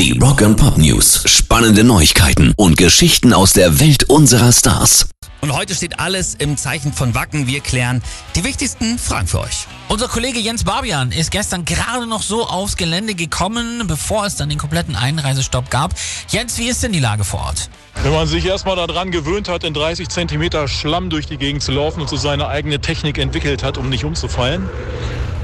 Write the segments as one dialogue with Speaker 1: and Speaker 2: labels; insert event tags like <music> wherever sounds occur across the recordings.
Speaker 1: Die Rock and Pop News. Spannende Neuigkeiten und Geschichten aus der Welt unserer Stars.
Speaker 2: Und heute steht alles im Zeichen von Wacken. Wir klären die wichtigsten Fragen für euch.
Speaker 3: Unser Kollege Jens Barbian ist gestern gerade noch so aufs Gelände gekommen, bevor es dann den kompletten Einreisestopp gab. Jens, wie ist denn die Lage vor Ort?
Speaker 4: Wenn man sich erstmal daran gewöhnt hat, in 30 Zentimeter Schlamm durch die Gegend zu laufen und so seine eigene Technik entwickelt hat, um nicht umzufallen,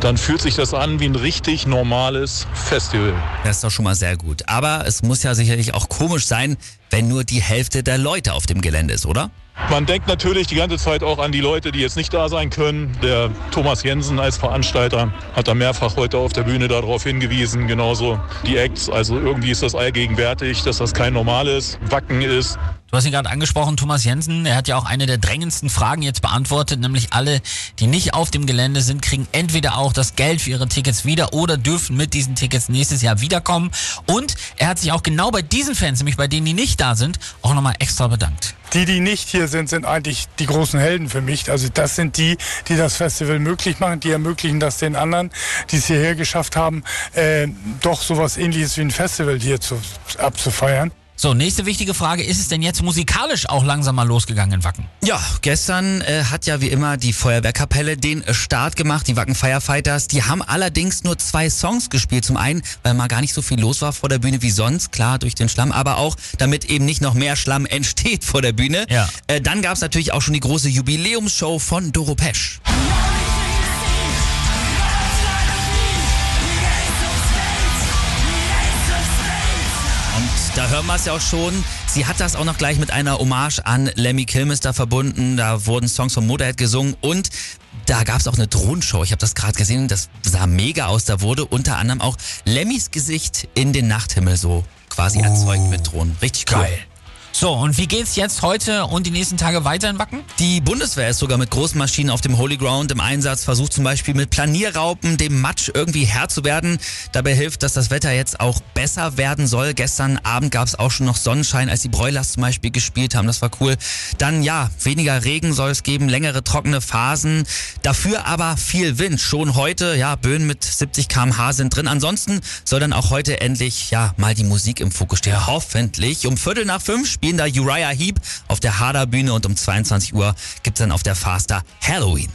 Speaker 4: dann fühlt sich das an wie ein richtig normales Festival.
Speaker 2: Das ist doch schon mal sehr gut. Aber es muss ja sicherlich auch komisch sein, wenn nur die Hälfte der Leute auf dem Gelände ist, oder?
Speaker 4: Man denkt natürlich die ganze Zeit auch an die Leute, die jetzt nicht da sein können. Der Thomas Jensen als Veranstalter hat da mehrfach heute auf der Bühne darauf hingewiesen, genauso die Acts. Also irgendwie ist das allgegenwärtig, dass das kein normales Wacken ist.
Speaker 3: Du hast ihn gerade angesprochen, Thomas Jensen. Er hat ja auch eine der drängendsten Fragen jetzt beantwortet, nämlich alle, die nicht auf dem Gelände sind, kriegen entweder auch das Geld für ihre Tickets wieder oder dürfen mit diesen Tickets nächstes Jahr wiederkommen. Und er hat sich auch genau bei diesen Fans, nämlich bei denen, die nicht da sind, auch nochmal extra bedankt.
Speaker 5: Die, die nicht hier sind, sind eigentlich die großen Helden für mich. Also das sind die, die das Festival möglich machen, die ermöglichen das den anderen, die es hierher geschafft haben, äh, doch sowas ähnliches wie ein Festival hier zu, abzufeiern.
Speaker 3: So, nächste wichtige Frage. Ist es denn jetzt musikalisch auch langsam mal losgegangen in Wacken?
Speaker 2: Ja, gestern äh, hat ja wie immer die Feuerwehrkapelle den äh, Start gemacht, die Wacken Firefighters. Die haben allerdings nur zwei Songs gespielt. Zum einen, weil mal gar nicht so viel los war vor der Bühne wie sonst, klar durch den Schlamm, aber auch, damit eben nicht noch mehr Schlamm <laughs> entsteht vor der Bühne.
Speaker 3: Ja.
Speaker 2: Äh, dann gab's natürlich auch schon die große Jubiläumsshow von Doro Pesch. Und da hören wir es ja auch schon. Sie hat das auch noch gleich mit einer Hommage an Lemmy Kilmister verbunden. Da wurden Songs von Motorhead gesungen und da gab es auch eine Drohenshow. Ich habe das gerade gesehen. Das sah mega aus. Da wurde unter anderem auch Lemmys Gesicht in den Nachthimmel so quasi erzeugt mit Drohnen. Richtig cool.
Speaker 3: Geil. So, und wie geht's jetzt heute und die nächsten Tage weiter in Wacken?
Speaker 2: Die Bundeswehr ist sogar mit großen Maschinen auf dem Holy Ground im Einsatz, versucht zum Beispiel mit Planierraupen dem Matsch irgendwie Herr zu werden. Dabei hilft, dass das Wetter jetzt auch besser werden soll. Gestern Abend gab es auch schon noch Sonnenschein, als die Broilers zum Beispiel gespielt haben. Das war cool. Dann ja, weniger Regen soll es geben, längere trockene Phasen. Dafür aber viel Wind. Schon heute, ja, Böen mit 70 km/h sind drin. Ansonsten soll dann auch heute endlich, ja, mal die Musik im Fokus stehen. Hoffentlich. Um Viertel nach fünf spielen da Uriah Heep auf der Harder Bühne und um 22 Uhr gibt's dann auf der Faster Halloween.